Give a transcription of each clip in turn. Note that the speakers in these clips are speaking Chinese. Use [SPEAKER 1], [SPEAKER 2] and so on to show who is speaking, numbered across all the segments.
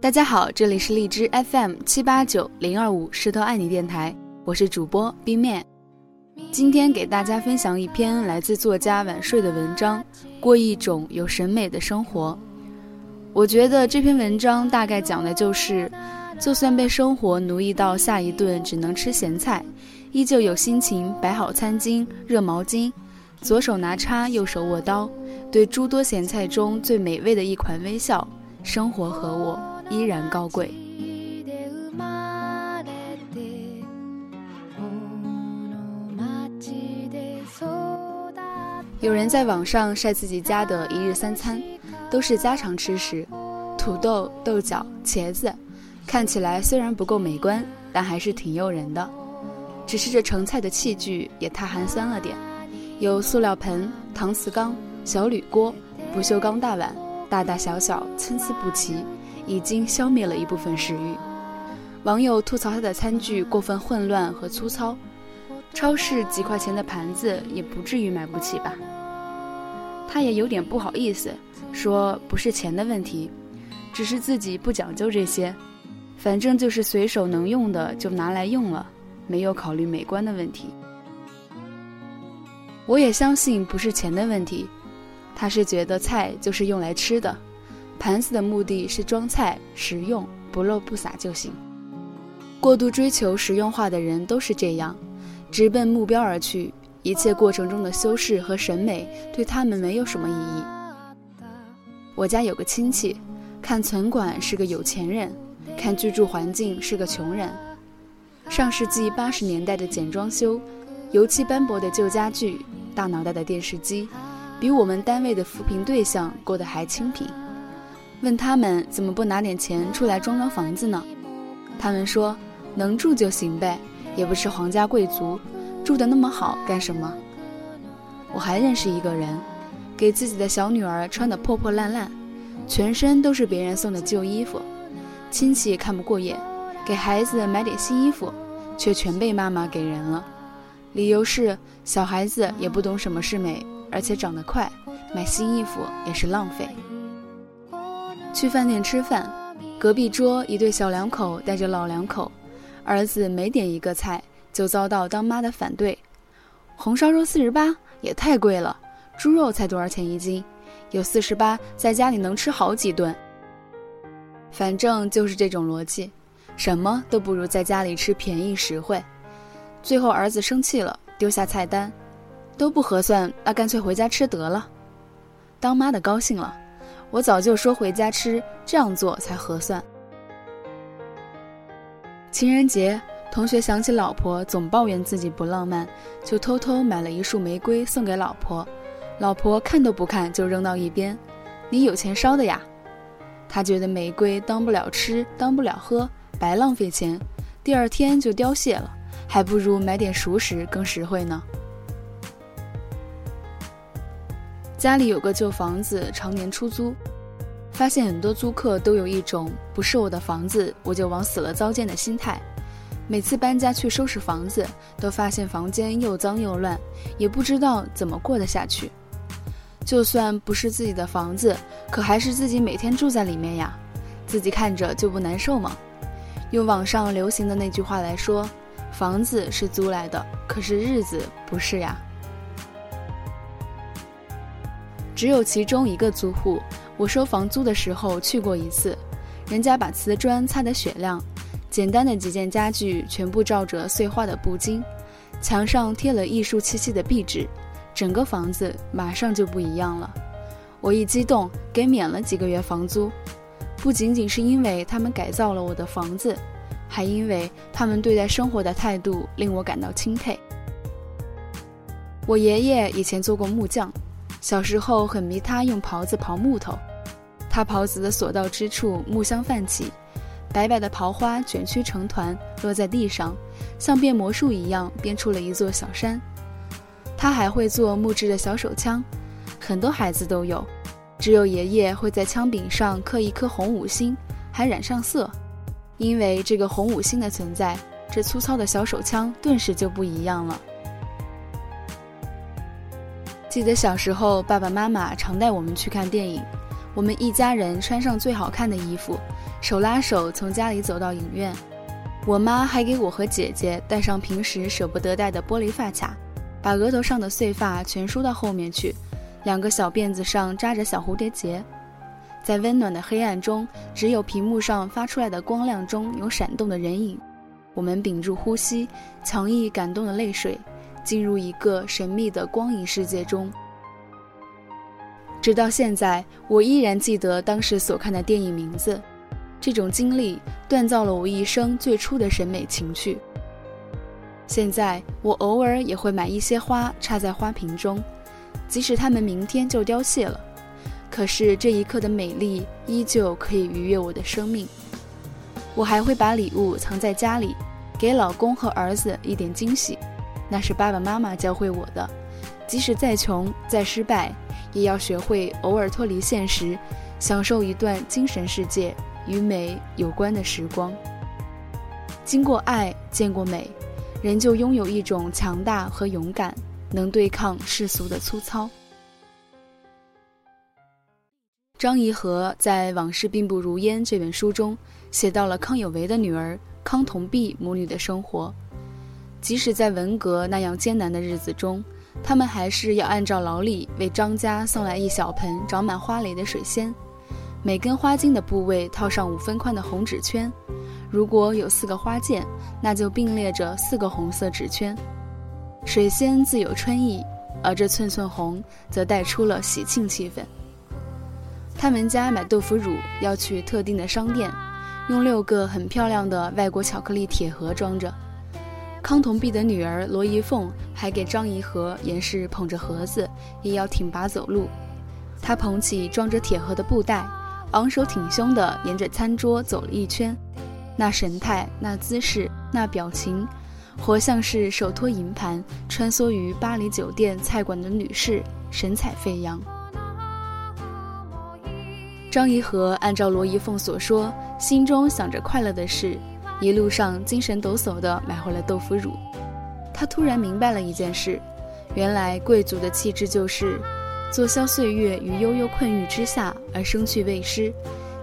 [SPEAKER 1] 大家好，这里是荔枝 FM 七八九零二五石头爱你电台，我是主播冰面。今天给大家分享一篇来自作家晚睡的文章，过一种有审美的生活。我觉得这篇文章大概讲的就是，就算被生活奴役到下一顿只能吃咸菜，依旧有心情摆好餐巾、热毛巾，左手拿叉，右手握刀，对诸多咸菜中最美味的一款微笑。生活和我。依然高贵。有人在网上晒自己家的一日三餐，都是家常吃食，土豆、豆角、茄子，看起来虽然不够美观，但还是挺诱人的。只是这盛菜的器具也太寒酸了点，有塑料盆、搪瓷缸、小铝锅、不锈钢大碗，大大小小，参差不齐。已经消灭了一部分食欲。网友吐槽他的餐具过分混乱和粗糙，超市几块钱的盘子也不至于买不起吧？他也有点不好意思，说不是钱的问题，只是自己不讲究这些，反正就是随手能用的就拿来用了，没有考虑美观的问题。我也相信不是钱的问题，他是觉得菜就是用来吃的。盘子的目的是装菜，实用不漏不洒就行。过度追求实用化的人都是这样，直奔目标而去，一切过程中的修饰和审美对他们没有什么意义。我家有个亲戚，看存款是个有钱人，看居住环境是个穷人。上世纪八十年代的简装修，油漆斑驳的旧家具，大脑袋的电视机，比我们单位的扶贫对象过得还清贫。问他们怎么不拿点钱出来装装房子呢？他们说能住就行呗，也不是皇家贵族，住得那么好干什么？我还认识一个人，给自己的小女儿穿得破破烂烂，全身都是别人送的旧衣服，亲戚看不过眼，给孩子买点新衣服，却全被妈妈给人了，理由是小孩子也不懂什么是美，而且长得快，买新衣服也是浪费。去饭店吃饭，隔壁桌一对小两口带着老两口，儿子每点一个菜就遭到当妈的反对。红烧肉四十八也太贵了，猪肉才多少钱一斤？有四十八，在家里能吃好几顿。反正就是这种逻辑，什么都不如在家里吃便宜实惠。最后儿子生气了，丢下菜单，都不合算，那干脆回家吃得了。当妈的高兴了。我早就说回家吃，这样做才合算。情人节，同学想起老婆总抱怨自己不浪漫，就偷偷买了一束玫瑰送给老婆。老婆看都不看就扔到一边：“你有钱烧的呀？”他觉得玫瑰当不了吃，当不了喝，白浪费钱，第二天就凋谢了，还不如买点熟食更实惠呢。家里有个旧房子，常年出租，发现很多租客都有一种不是我的房子我就往死了糟践的心态。每次搬家去收拾房子，都发现房间又脏又乱，也不知道怎么过得下去。就算不是自己的房子，可还是自己每天住在里面呀，自己看着就不难受吗？用网上流行的那句话来说，房子是租来的，可是日子不是呀。只有其中一个租户，我收房租的时候去过一次，人家把瓷砖擦得雪亮，简单的几件家具全部罩着碎花的布巾，墙上贴了艺术气息的壁纸，整个房子马上就不一样了。我一激动，给免了几个月房租，不仅仅是因为他们改造了我的房子，还因为他们对待生活的态度令我感到钦佩。我爷爷以前做过木匠。小时候很迷他用刨子刨木头，他刨子的所到之处木香泛起，白白的刨花卷曲成团落在地上，像变魔术一样变出了一座小山。他还会做木质的小手枪，很多孩子都有，只有爷爷会在枪柄上刻一颗红五星，还染上色。因为这个红五星的存在，这粗糙的小手枪顿时就不一样了。记得小时候，爸爸妈妈常带我们去看电影，我们一家人穿上最好看的衣服，手拉手从家里走到影院。我妈还给我和姐姐戴上平时舍不得戴的玻璃发卡，把额头上的碎发全梳到后面去，两个小辫子上扎着小蝴蝶结。在温暖的黑暗中，只有屏幕上发出来的光亮中有闪动的人影。我们屏住呼吸，强抑感动的泪水，进入一个神秘的光影世界中。直到现在，我依然记得当时所看的电影名字。这种经历锻造了我一生最初的审美情趣。现在我偶尔也会买一些花插在花瓶中，即使它们明天就凋谢了，可是这一刻的美丽依旧可以愉悦我的生命。我还会把礼物藏在家里，给老公和儿子一点惊喜，那是爸爸妈妈教会我的。即使再穷再失败，也要学会偶尔脱离现实，享受一段精神世界。与美有关的时光，经过爱，见过美，人就拥有一种强大和勇敢，能对抗世俗的粗糙。张颐和在《往事并不如烟》这本书中，写到了康有为的女儿康同弼母女的生活。即使在文革那样艰难的日子中，他们还是要按照劳力为张家送来一小盆长满花蕾的水仙。每根花茎的部位套上五分宽的红纸圈，如果有四个花键，那就并列着四个红色纸圈。水仙自有春意，而这寸寸红则带出了喜庆气氛。他们家买豆腐乳要去特定的商店，用六个很漂亮的外国巧克力铁盒装着。康同弼的女儿罗怡凤还给张颐和演示捧着盒子也要挺拔走路，她捧起装着铁盒的布袋。昂首挺胸地沿着餐桌走了一圈，那神态、那姿势、那表情，活像是手托银盘穿梭于巴黎酒店菜馆的女士，神采飞扬。张颐和按照罗怡凤所说，心中想着快乐的事，一路上精神抖擞地买回了豆腐乳。他突然明白了一件事：原来贵族的气质就是。坐消岁月于悠悠困郁之下而生趣未失，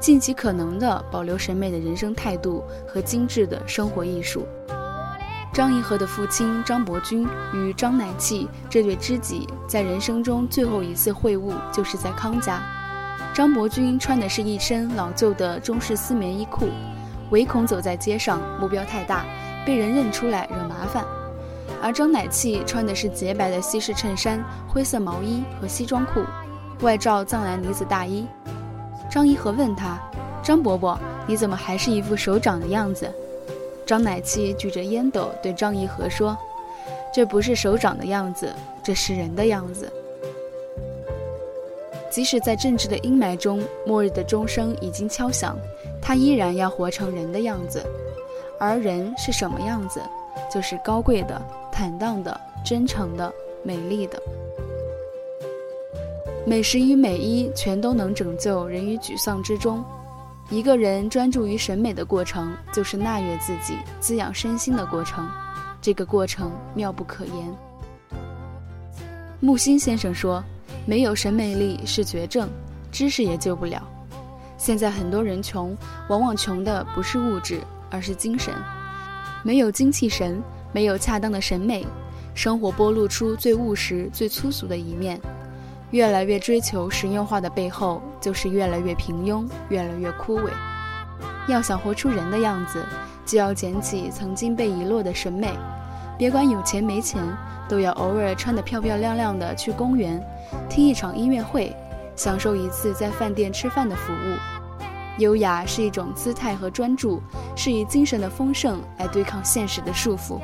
[SPEAKER 1] 尽其可能地保留审美的人生态度和精致的生活艺术。张颐和的父亲张伯钧与张乃器这对知己，在人生中最后一次会晤就是在康家。张伯钧穿的是一身老旧的中式丝棉衣裤，唯恐走在街上目标太大，被人认出来惹麻烦。而张乃器穿的是洁白的西式衬衫、灰色毛衣和西装裤，外罩藏蓝呢子大衣。张一和问他：“张伯伯，你怎么还是一副首长的样子？”张乃器举着烟斗对张一和说：“这不是首长的样子，这是人的样子。即使在政治的阴霾中，末日的钟声已经敲响，他依然要活成人的样子。而人是什么样子？就是高贵的。”坦荡的、真诚的、美丽的，美食与美衣全都能拯救人于沮丧之中。一个人专注于审美的过程，就是纳悦自己、滋养身心的过程。这个过程妙不可言。木心先生说：“没有审美力是绝症，知识也救不了。”现在很多人穷，往往穷的不是物质，而是精神。没有精气神。没有恰当的审美，生活剥露出最务实、最粗俗的一面。越来越追求实用化的背后，就是越来越平庸、越来越枯萎。要想活出人的样子，就要捡起曾经被遗落的审美。别管有钱没钱，都要偶尔穿得漂漂亮亮的去公园，听一场音乐会，享受一次在饭店吃饭的服务。优雅是一种姿态和专注，是以精神的丰盛来对抗现实的束缚。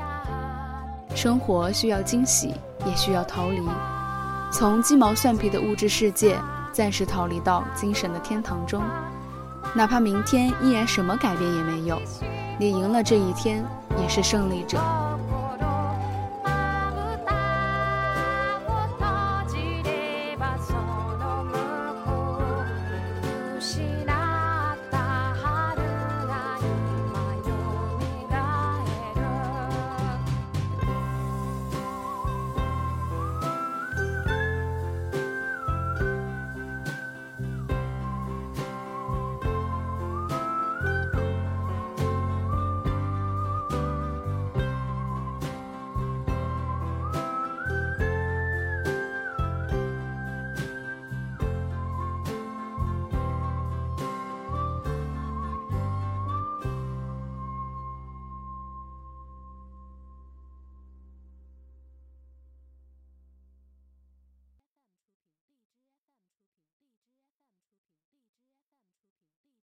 [SPEAKER 1] 生活需要惊喜，也需要逃离，从鸡毛蒜皮的物质世界暂时逃离到精神的天堂中。哪怕明天依然什么改变也没有，你赢了这一天，也是胜利者。